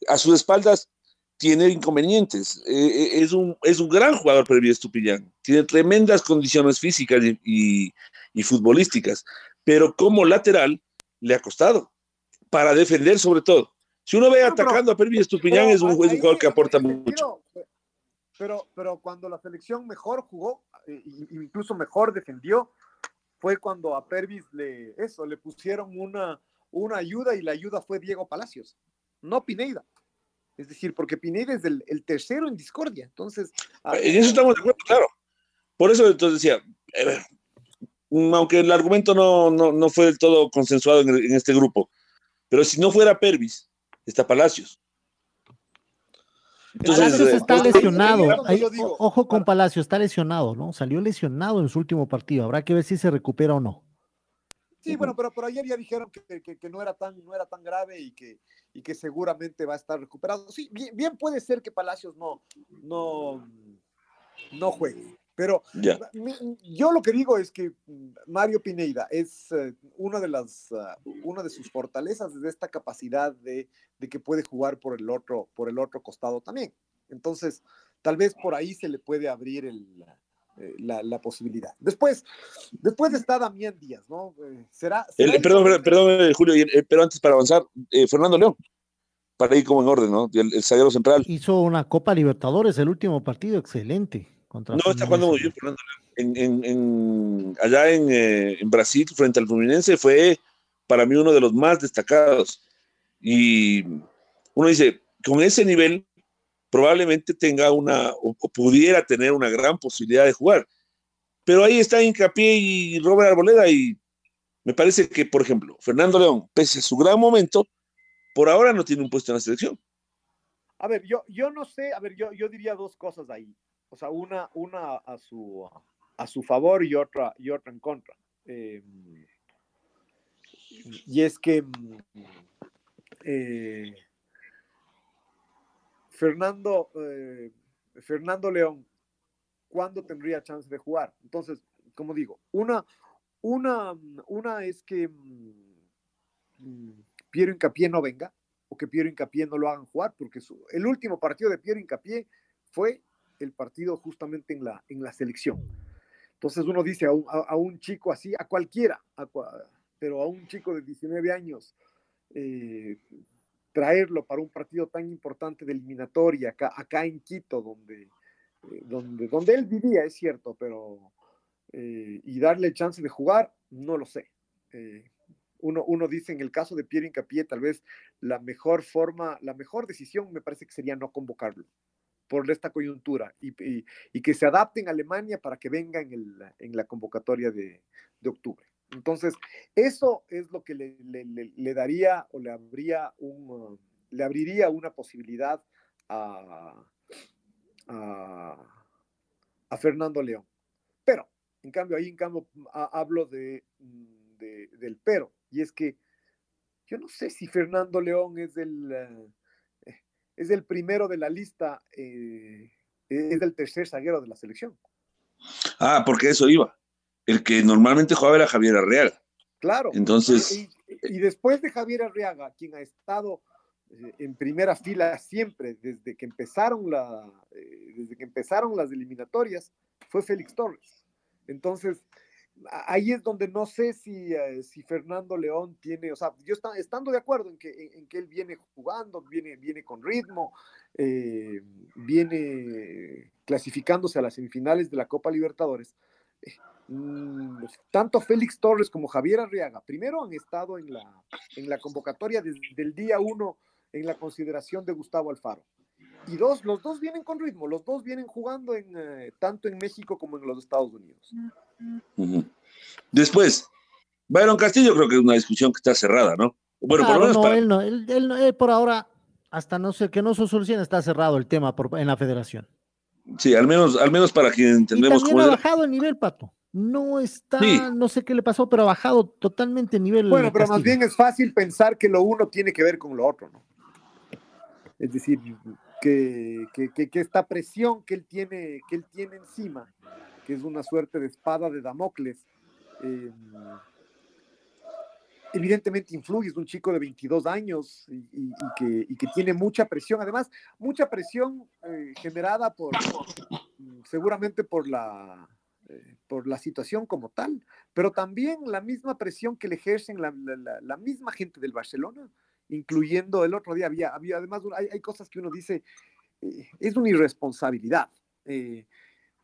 S3: a sus espaldas tiene inconvenientes. Eh, eh, es, un, es un gran jugador Pervis Estupillán. Tiene tremendas condiciones físicas y, futbolísticas, pero como lateral le ha costado. Para defender sobre todo. Si uno ve atacando a Pervis Estupillán es un, jugador que aporta mucho.
S1: Pero, pero cuando la selección mejor jugó, eh, incluso mejor defendió, fue cuando a Pervis le, eso, le pusieron una, una ayuda y la ayuda fue Diego Palacios, no Pineida. Es decir, porque Pineda es el, tercero en discordia. Entonces.
S3: Ah, en eso estamos de acuerdo, claro. Por eso entonces decía, eh, mm, aunque el argumento no, no, fue del todo consensuado en, este grupo, pero si no fuera Pervis, está Palacios.
S4: Palacios eh, está lesionado. ojo con Palacios, está lesionado, ¿no? Salió lesionado en su último partido. Habrá que ver si se recupera o no.
S1: Sí, bueno, pero, pero ayer ya dijeron que, que, no, era tan, no era tan grave y que, y que seguramente va a estar recuperado. Sí, bien, puede ser que Palacios no, no, no juegue. Pero yo lo que digo es que Mario Pineida es eh, una de las ah, una de sus fortalezas de esta capacidad de, que puede jugar por el otro por el otro costado también. Entonces, tal vez por ahí se le puede abrir eh, la, posibilidad. Después, después está Damián Díaz, ¿no? Eh, será,
S3: perdón, perdón, Julio, pero antes para avanzar, Fernando León para ir como en orden, ¿no? El, el central.
S4: Hizo una Copa Libertadores, el último partido, excelente. Contra
S3: no, está jugando muy bien, Fernando. En, en, allá eh, en, Brasil, frente al Fluminense, fue para mí uno de los más destacados. Y uno dice, con ese nivel, probablemente tenga una, o, pudiera tener una gran posibilidad de jugar. Pero ahí está Hincapié y Robert Arboleda, y me parece que, por ejemplo, Fernando León, pese a su gran momento, por ahora no tiene un puesto en la selección.
S1: A ver, yo, yo no sé, a ver, yo, yo diría dos cosas ahí. O sea, una, una a, su, a su favor y otra, y otra en contra. Em, y es que eh, Fernando, eh, Fernando León, ¿cuándo tendría chance de jugar? Entonces, como digo, una, una, una es que mm, Piero Incapié no venga o que Piero Incapié no lo hagan jugar, porque el último partido de Piero Incapié fue el partido justamente en la, en la selección. Entonces uno dice a un, chico así, a cualquiera, pero a un chico de 19 años, eh, traerlo para un partido tan importante de eliminatoria acá, acá en Quito, donde, eh, donde, donde él vivía, es cierto, pero eh, y darle chance de jugar, no lo sé uno, dice en el caso de Pierre Incapié, tal vez la mejor forma, la mejor decisión me parece que sería no convocarlo por esta coyuntura y, que se adapte en Alemania para que venga en, la convocatoria de, octubre. Entonces, eso es lo que le, daría o le, habría un, le abriría una posibilidad a, Fernando León. Pero, en cambio, ahí en cambio hablo de, del pero. Y es que yo no sé si Fernando León es el, eh, es el primero de la lista, eh, es el tercer zaguero de la selección.
S3: Ah, porque eso iba. El que normalmente jugaba era Javier Arriaga.
S1: Claro.
S3: Entonces.
S1: Y, después de Javier Arriaga, quien ha estado eh, en primera fila siempre desde que empezaron la, desde que empezaron las eliminatorias, fue Félix Torres. Entonces, ahí es donde no sé si, eh, si Fernando León tiene, o sea, yo está, estando de acuerdo en que, en, que él viene jugando, viene, viene con ritmo, eh, viene clasificándose a las semifinales de la Copa Libertadores. Eh, mm, tanto Félix Torres como Javier Arriaga, primero han estado en la, en la convocatoria desde el día uno en la consideración de Gustavo Alfaro. Y dos, los dos vienen con ritmo, los dos vienen jugando en, tanto en México como en los Estados Unidos.
S3: Después, Byron Castillo creo que es una discusión que está cerrada, ¿no?
S4: Bueno, por lo menos no, él no, él, por ahora, hasta no sé que no se solucione, está cerrado el tema en la federación.
S3: Sí, al menos, al menos para quien entendemos
S4: y también ha bajado el nivel, Pato. No está, no sé qué le pasó, pero ha bajado totalmente el nivel.
S1: Bueno, pero más bien es fácil pensar que lo uno tiene que ver con lo otro, ¿no? Es decir, que, que, que, esta presión que él tiene, que él tiene encima que es una suerte de espada de Damocles. Em, evidentemente influye, es un chico de 22 años y, que, tiene mucha presión, además, mucha presión eh, generada por, seguramente por la, eh, por la situación como tal, pero también la misma presión que le ejercen la, misma gente del Barcelona, incluyendo el otro día, había, había además, hay, cosas que uno dice, eh, es una irresponsabilidad.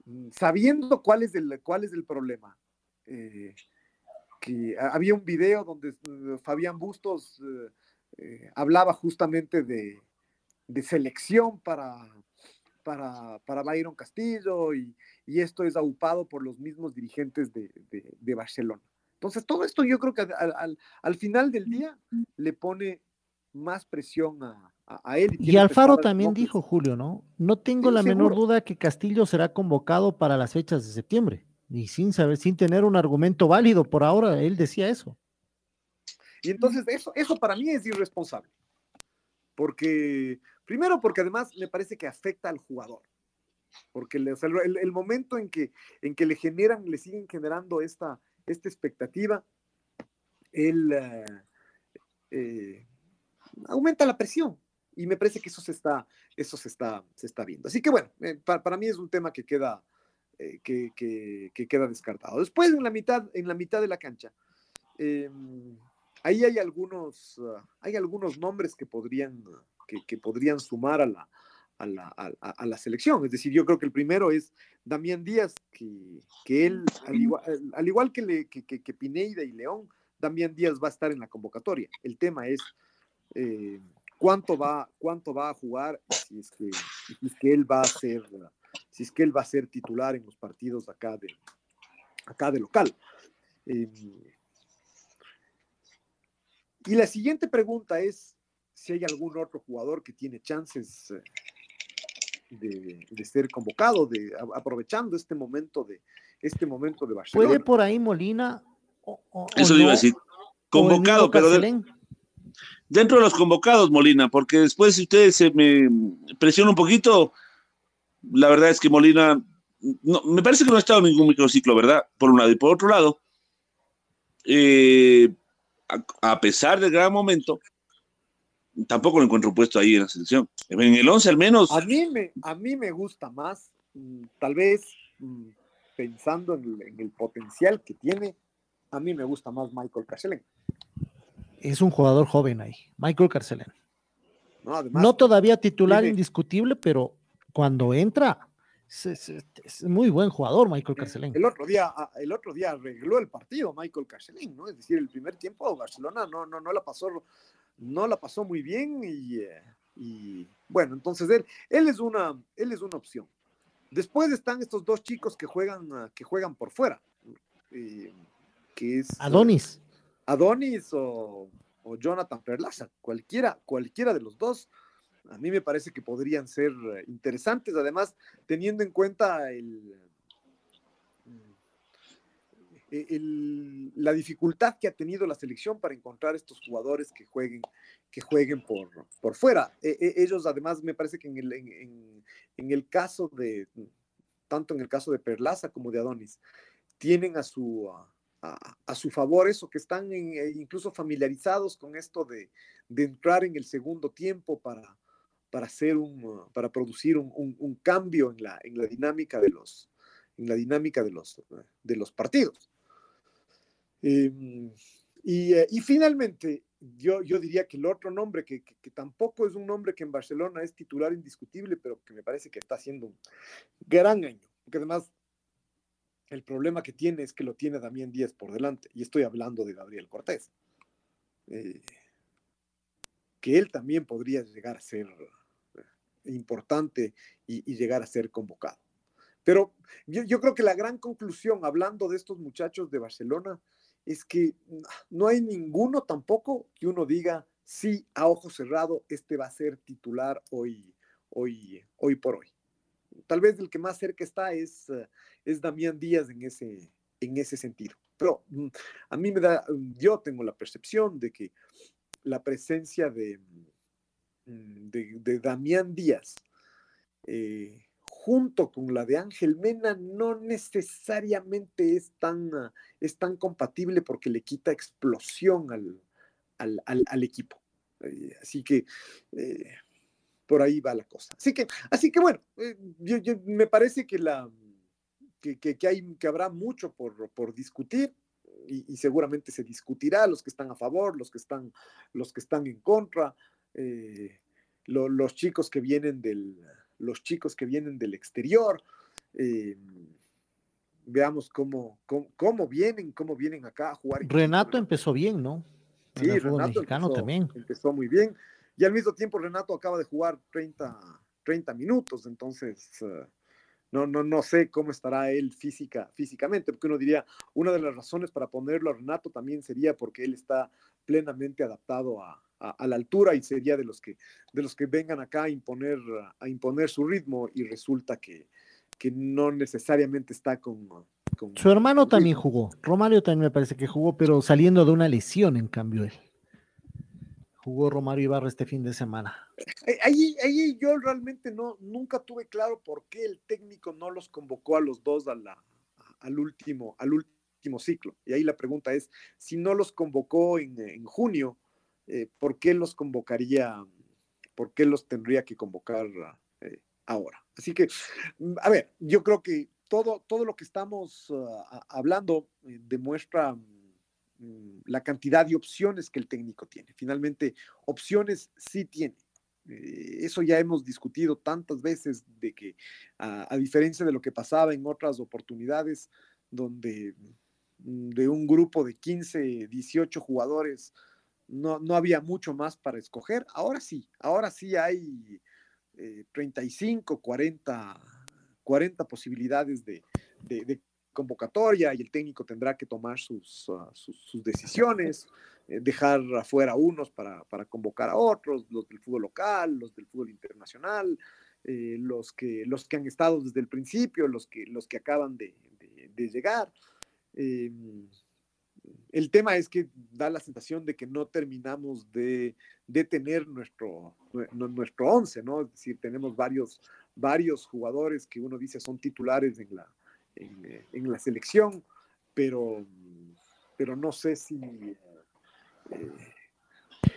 S1: Mm, sabiendo cuál es el, cuál es el problema. Eh, que había un video donde eh, Fabián Bustos eh, hablaba justamente de, selección para, para, para, Byron Castillo y, esto es aupado por los mismos dirigentes de, Barcelona. Entonces, todo esto yo creo que al, final del día le pone más presión a,
S4: y Alfaro también dijo, Julio, ¿no? No tengo la menor duda que Castillo será convocado para las fechas de septiembre. Y sin saber, sin tener un argumento válido por ahora, él decía eso.
S1: Y entonces eso, eso para mí es irresponsable. Porque, primero porque además me parece que afecta al jugador. porque el, momento en que, en que le generan, le siguen generando esta, esta expectativa, él eh, eh, aumenta la presión. Y me parece que eso se está, eso se está, se está viendo. Así que bueno, eh, para, mí es un tema que queda, que, que, queda descartado. Después, en la mitad, en la mitad de la cancha, em, ahí hay algunos, ah, hay algunos nombres que podrían, que podrían sumar a la, a la, a, la, selección. Es decir, yo creo que el primero es Damián Díaz, que, que él, al igual, al igual que, le, que, que, Pineida y León, Damián Díaz va a estar en la convocatoria. El tema es eh, cuánto, va, cuánto va a jugar si es, que, si es que él va a ser si es que él va a ser titular en los partidos acá de acá de local. Em, y la siguiente pregunta es si hay algún otro jugador que tiene chances eh, de, ser convocado, de aprovechando este momento de este momento de Barcelona.
S4: ¿Puede por ahí Molina?
S3: Eso iba a decir. Convocado, pero dentro de los convocados, Molina, porque después si ustedes se me presiona un poquito, la verdad es que Molina, no, me parece que no ha estado en ningún microciclo, ¿verdad? Por un lado y por otro lado, eh, a, pesar del gran momento, tampoco lo encuentro puesto ahí en la selección. En el 11 al menos.
S1: A mí me, a mí me gusta más, mm, tal vez mm, pensando en el, potencial que tiene, a mí me gusta más Michael Carcelen.
S4: Es un jugador joven ahí, Michael Carcelen. No, todavía titular indiscutible, pero cuando entra, es, muy buen jugador Michael Carcelén.
S1: El otro día, ah, el otro día arregló el partido Michael Carcelén, ¿no? Es decir, el primer tiempo Barcelona no, no, no la pasó no la pasó muy bien eh, y, bueno, entonces él, él, es una, él es una opción. Después están estos dos chicos que juegan, ah, que juegan por fuera, eh, que es
S4: Adonis.
S1: Adonis o, Jonathan Perlaza, cualquiera, cualquiera de los dos, a mí me parece que podrían ser interesantes, además teniendo en cuenta el, la dificultad que ha tenido la selección para encontrar estos jugadores que jueguen, que jueguen por, por fuera. E, e, ellos además me parece que en el, en, el caso de, tanto en el caso de Perlaza como de Adonis, tienen a su, a, su favor eso, que están e, incluso familiarizados con esto de, entrar en el segundo tiempo para, para, hacer un, para producir un, un, cambio en la, en la dinámica de los, en la dinámica de los, de los partidos. Em, eh, y, finalmente, yo, yo diría que el otro nombre, que, tampoco es un nombre que en Barcelona es titular indiscutible, pero que me parece que está haciendo un gran año, porque además el problema que tiene es que lo tiene Damián Díaz por delante, y estoy hablando de Gabriel Cortés, eh, que él también podría llegar a ser eh, importante y, llegar a ser convocado. Pero yo, yo creo que la gran conclusión, hablando de estos muchachos de Barcelona, es que no hay ninguno tampoco que uno diga, sí, a ojo cerrado, este va a ser titular hoy, hoy, hoy por hoy. Tal vez el que más cerca está es, eh, es Damián Díaz en ese, en ese sentido. Pero mm, a mí me da, yo tengo la percepción de que la presencia de, mm, de, Damián Díaz eh, junto con la de Ángel Mena no necesariamente es tan, ah, es tan compatible porque le quita explosión al, equipo. Eh, así que eh, por ahí va la cosa. Así que, así que bueno, eh, me parece que, la, que, hay, que habrá mucho por, discutir. Y, seguramente se discutirá los que están a favor, los que están, los que están en contra, los chicos que vienen del, los chicos que vienen del exterior. Eh, veamos cómo, cómo, vienen, cómo vienen acá a jugar.
S4: Renato empezó bien, ¿no?
S1: Sí, Renato mexicano empezó, también. Empezó muy bien. Y al mismo tiempo Renato acaba de jugar 30, 30 minutos, entonces eh, no, no, no sé cómo estará él física, físicamente, porque uno diría, una de las razones para ponerlo a Renato también sería porque él está plenamente adaptado a, a, la altura y sería de los que, de los que vengan acá a imponer, a imponer su ritmo y resulta que, que no necesariamente está con,
S4: Su hermano también jugó, Romario también me parece que jugó, pero saliendo de una lesión en cambio él. jugó Romario Ibarra este fin de semana.
S1: Eh, ahí, ahí yo realmente no, nunca tuve claro por qué el técnico no los convocó a los dos a la, al, último, al último ciclo. Y ahí la pregunta es, si no los convocó en, en junio, eh, ¿por qué los convocaría, por qué los tendría que convocar eh, ahora? Así que, mm, a ver, yo creo que todo, todo lo que estamos uh, hablando demuestra Mm, la cantidad de opciones que el técnico tiene. Finalmente, opciones sí tiene. Eh, eso ya hemos discutido tantas veces de que, a, diferencia de lo que pasaba en otras oportunidades, donde mm, de un grupo de 15, 18 jugadores no, no había mucho más para escoger, ahora sí, ahora sí hay 35, 40, 40 posibilidades de, convocatoria y el técnico tendrá que tomar sus, ah, sus, decisiones, eh, dejar afuera unos para, para, convocar a otros, los del fútbol local, los del fútbol internacional, eh, los, que, los que han estado desde el principio, los que, los que acaban de, de, llegar. El tema es que da la sensación de que no terminamos de, de tener nuestro, nuestro once, ¿no? Es decir, tenemos varios, varios jugadores que uno dice son titulares en la, eh, en, la selección, pero, pero no sé si...
S4: Eh,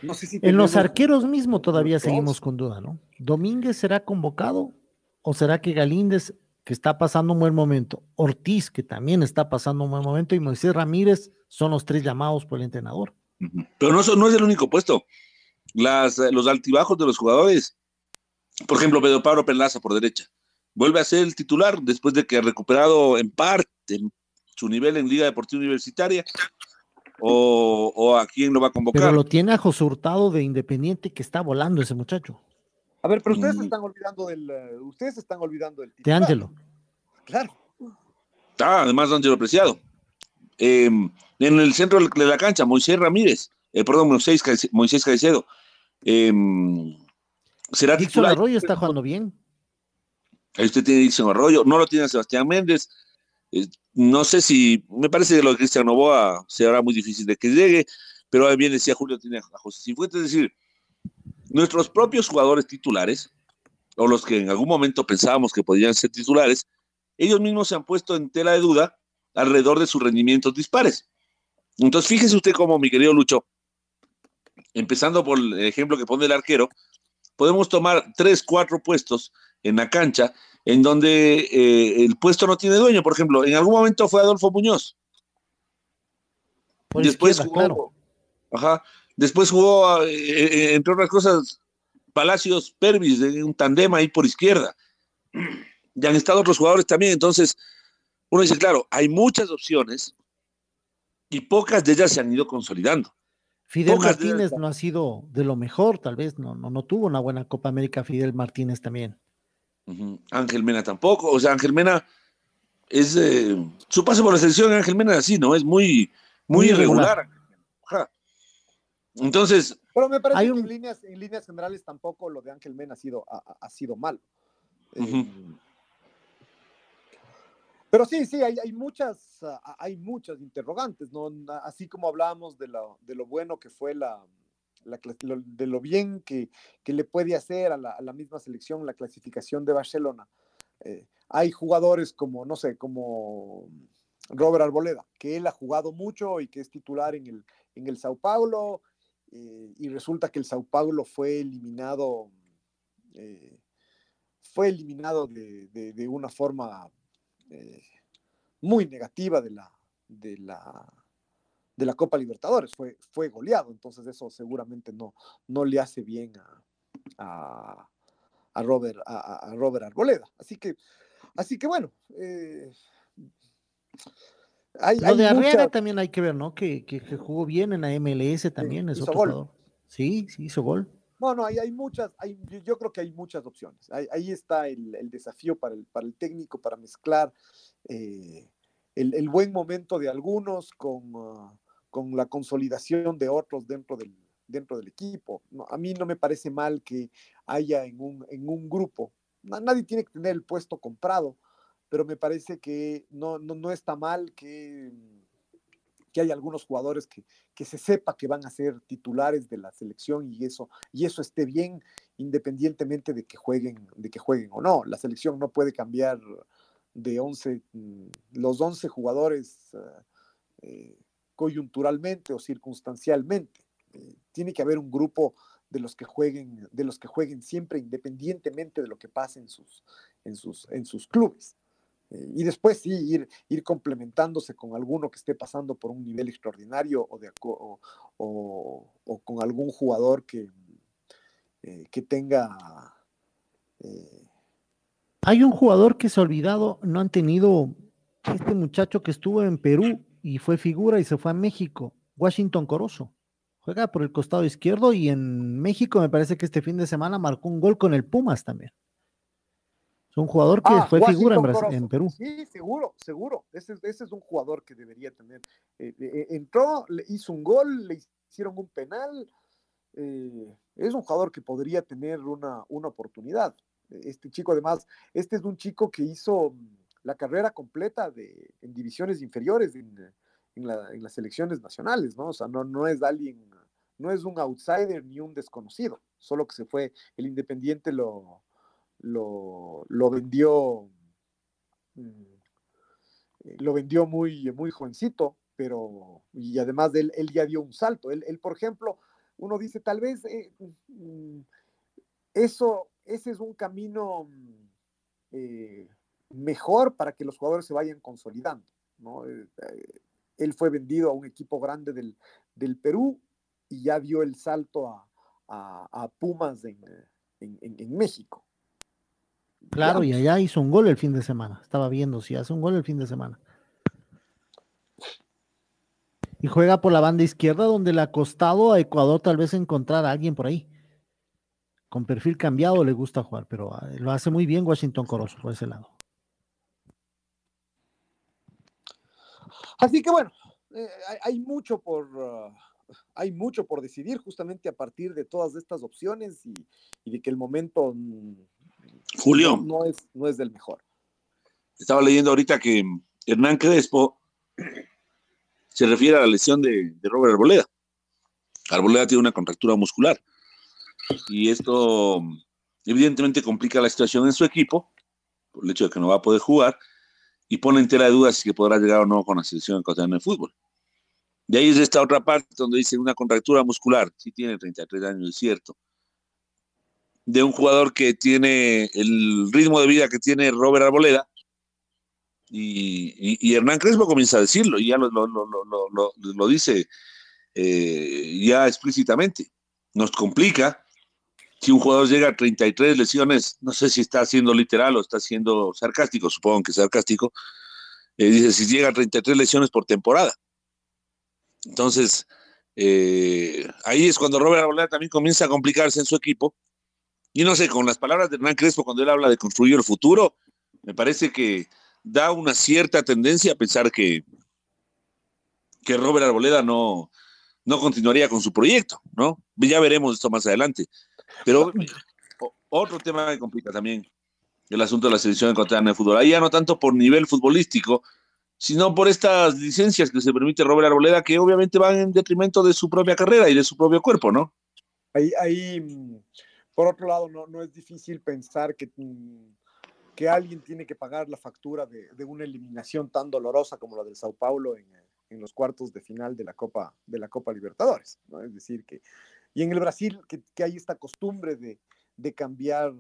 S4: no sé si en los arqueros mismo todavía seguimos con duda, ¿no? ¿Domínguez será convocado o será que Galíndez, que está pasando un buen momento, Ortiz, que también está pasando un buen momento, y Moisés Ramírez son los tres llamados por el entrenador?
S3: Pero no, no es el único puesto. Las, los altibajos de los jugadores, por ejemplo, Pedro Pablo Perlaza por derecha, vuelve a ser el titular después de que ha recuperado en parte su nivel en Liga Deportiva Universitaria. O, a quién lo va a convocar.
S4: Pero lo tiene a José Hurtado de Independiente que está volando ese muchacho.
S1: A ver, pero ustedes se están olvidando del. Eh, ustedes están olvidando del
S4: titular. De Ángelo.
S1: Claro.
S3: Ah, además de Ángelo Preciado. Em, en el centro de la cancha, Moisés Ramírez, eh, perdón, Moisés, Moisés Caicedo. Eh, será
S4: Dixon Arroyo está jugando bien.
S3: Ahí usted tiene Dixon Arroyo, no lo tiene Sebastián Méndez. Eh, no sé si, me parece que lo de Cristian Novoa será muy difícil de que llegue, pero bien decía Julio, tiene a José Cifuentes. Es decir, nuestros propios jugadores titulares, o los que en algún momento pensábamos que podían ser titulares, ellos mismos se han puesto en tela de duda alrededor de sus rendimientos dispares. Entonces, fíjese usted cómo, mi querido Lucho, empezando por el ejemplo que pone el arquero, podemos tomar tres, cuatro puestos en la cancha, en donde eh, el puesto no tiene dueño. Por ejemplo, en algún momento fue Adolfo Muñoz. Después jugó, ajá, después jugó, eh, eh, entre otras cosas, Palacios Pervis, de un tandem ahí por izquierda. Ya han estado otros jugadores también. Entonces, uno dice, claro, hay muchas opciones y pocas de ellas se han ido consolidando.
S4: Fidel Martínez no ha sido de lo mejor, tal vez no, no, no tuvo una buena Copa América Fidel Martínez también.
S3: Ángel Mena tampoco. O sea, Ángel Mena es. Eh, su paso por la selección, Ángel Mena, así, ¿no? Es muy, muy, irregular. Entonces.
S1: Pero me parece que en, líneas, en líneas generales tampoco lo de Ángel Mena ha sido, ha, sido mal. Eh, pero sí, sí, hay, hay, muchas, hay muchas interrogantes, ¿no? Así como hablábamos de lo, de lo bueno que fue la, de lo bien que, le puede hacer a la, misma selección la clasificación de Barcelona. Eh, hay jugadores como, no sé, como Robert Arboleda, que él ha jugado mucho y que es titular en el, en el Sao Paulo, eh, y resulta que el Sao Paulo fue eliminado, eh, fue eliminado de, una forma muy negativa de la, de la de la Copa Libertadores, fue, fue goleado, entonces eso seguramente no, no le hace bien a, a, Robert, a, Robert Arboleda. Así que, así que bueno.
S4: Hay, Lo de Arreaga también hay que ver, ¿no? Que, que, jugó bien en la MLS también, es otro gol. Sí, sí, hizo gol.
S1: No, no, hay, hay muchas, hay, yo creo que hay muchas opciones. Ahí, está el, el, desafío para el, para el técnico, para mezclar eh, el, el, buen momento de algunos con, uh, con la consolidación de otros dentro del, dentro del equipo. a mí no me parece mal que haya en un, en un grupo, nadie tiene que tener el puesto comprado, pero me parece que no, no, está mal que, que hay algunos jugadores que, que, se sepa que van a ser titulares de la selección y eso, y eso esté bien independientemente de que jueguen, de que jueguen o no. La selección no puede cambiar de 11, mm, los 11 jugadores eh, coyunturalmente o circunstancialmente. Eh, tiene que haber un grupo de los que jueguen, de los que jueguen siempre independientemente de lo que pase en sus, en sus, en sus clubes. Eh, y después sí, ir, ir complementándose con alguno que esté pasando por un nivel extraordinario o, de, o, con algún jugador que, eh, que tenga...
S4: Hay un jugador que se ha olvidado, no han tenido este muchacho que estuvo en Perú y fue figura y se fue a México, Washington Corozo. Juega por el costado izquierdo y en México me parece que este fin de semana marcó un gol con el Pumas también. Es un jugador que ah, fue figura en, Perú.
S1: Sí, seguro, seguro. Ese, es un jugador que debería tener. Eh, eh, eh, entró, le hizo un gol, le hicieron un penal. es un jugador que podría tener una, una oportunidad. Este chico, además, este es un chico que hizo mm, la carrera completa de, en divisiones inferiores, en, en, las selecciones nacionales, ¿no? O sea, no, no es alguien, no es un outsider ni un desconocido, solo que se fue, el Independiente lo, lo, lo vendió, mm, lo vendió muy, muy jovencito, pero, y además de él, él ya dio un salto. Él, por ejemplo, uno dice, tal vez eh, mm, eso, ese es un camino eh, mejor para que los jugadores se vayan consolidando, ¿no? Eh, él fue vendido a un equipo grande del, del Perú y ya dio el salto a, a, Pumas en, en, México.
S4: Claro, y allá hizo un gol el fin de semana. Estaba viendo si hace un gol el fin de semana. Y juega por la banda izquierda, donde le ha costado a Ecuador tal vez encontrar a alguien por ahí. Con perfil cambiado le gusta jugar, pero ah, lo hace muy bien Washington Corozo por ese lado.
S1: Así que bueno, eh, hay, mucho por, ah, hay mucho por decidir justamente a partir de todas estas opciones y, de que el momento mm,
S3: Julio
S1: no, es, no es del mejor.
S3: Estaba leyendo ahorita que Hernán Crespo se refiere a la lesión de, Robert Arboleda. Arboleda tiene una contractura muscular y esto evidentemente complica la situación en su equipo por el hecho de que no va a poder jugar y pone en tela de dudas si que podrá llegar o no con la selección ecuatoriana de fútbol. De ahí es esta otra parte donde dice una contractura muscular, sí tiene 33 años, es cierto, de un jugador que tiene el ritmo de vida que tiene Robert Arboleda, y, Hernán Crespo comienza a decirlo, y ya lo, lo, dice eh, ya explícitamente. Nos complica si un jugador llega a 33 lesiones, no sé si está siendo literal o está siendo sarcástico, supongo que sarcástico, eh, dice si llega a 33 lesiones por temporada. Entonces, eh, ahí es cuando Robert Arboleda también comienza a complicarse en su equipo. Y no sé, con las palabras de Hernán Crespo, cuando él habla de construir el futuro, me parece que da una cierta tendencia a pensar que, que Robert Arboleda no, no continuaría con su proyecto, ¿no? Ya veremos esto más adelante. Pero otro tema que complica también el asunto de la selección ecuatoriana de fútbol. Ahí ya no tanto por nivel futbolístico, sino por estas licencias que se permite Robert Arboleda, que obviamente van en detrimento de su propia carrera y de su propio cuerpo, ¿no?
S1: Ahí, ahí por otro lado, no, no es difícil pensar que, mm, que alguien tiene que pagar la factura de, de, una eliminación tan dolorosa como la del Sao Paulo en, en, los cuartos de final de la Copa, de la Copa Libertadores, ¿no? Es decir, que y en el Brasil, que, hay esta costumbre de, cambiar,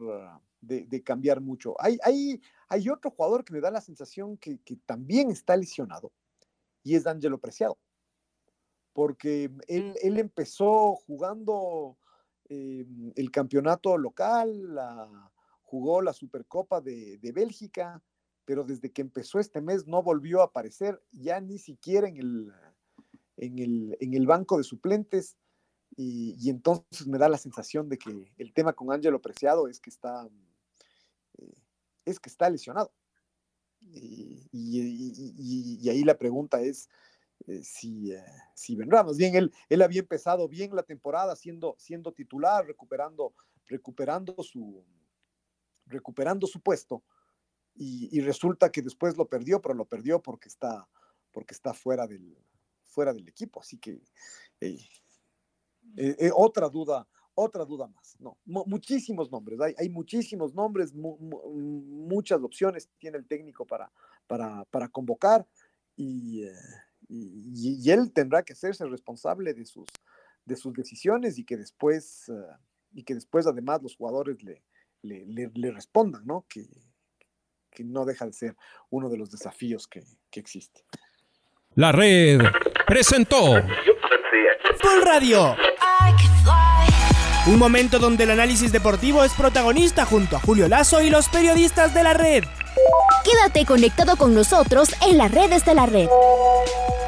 S1: de, cambiar mucho. Hay, hay, hay, otro jugador que me da la sensación que, también está lesionado, y es D'Angelo Preciado. Porque él, empezó jugando eh, el campeonato local, jugó la Supercopa de, Bélgica, pero desde que empezó este mes no volvió a aparecer ya ni siquiera en el, en el, en el banco de suplentes y, entonces me da la sensación de que el tema con Ángelo Preciado es que está, eh, es que está lesionado. Y, ahí la pregunta es eh, si, eh, si vendrá. Más bien, él, él había empezado bien la temporada siendo, siendo titular, recuperando, recuperando, su, recuperando su puesto. Y, resulta que después lo perdió, pero lo perdió porque está, porque está fuera del, fuera del equipo. Así que eh, eh, otra duda, otra duda más. No, muchísimos nombres, hay, hay muchísimos nombres, muchas opciones tiene el técnico para, para, para convocar y, y, él tendrá que hacerse responsable de sus, de sus decisiones y que después, y que después además los jugadores le, le, le, respondan, ¿no? Que, que no deja de ser uno de los desafíos que, que existe.
S7: La red presentó
S8: Full Radio. Un momento donde el análisis deportivo es protagonista junto a Julio Lazo y los periodistas de la red.
S9: Quédate conectado con nosotros en las redes de la red.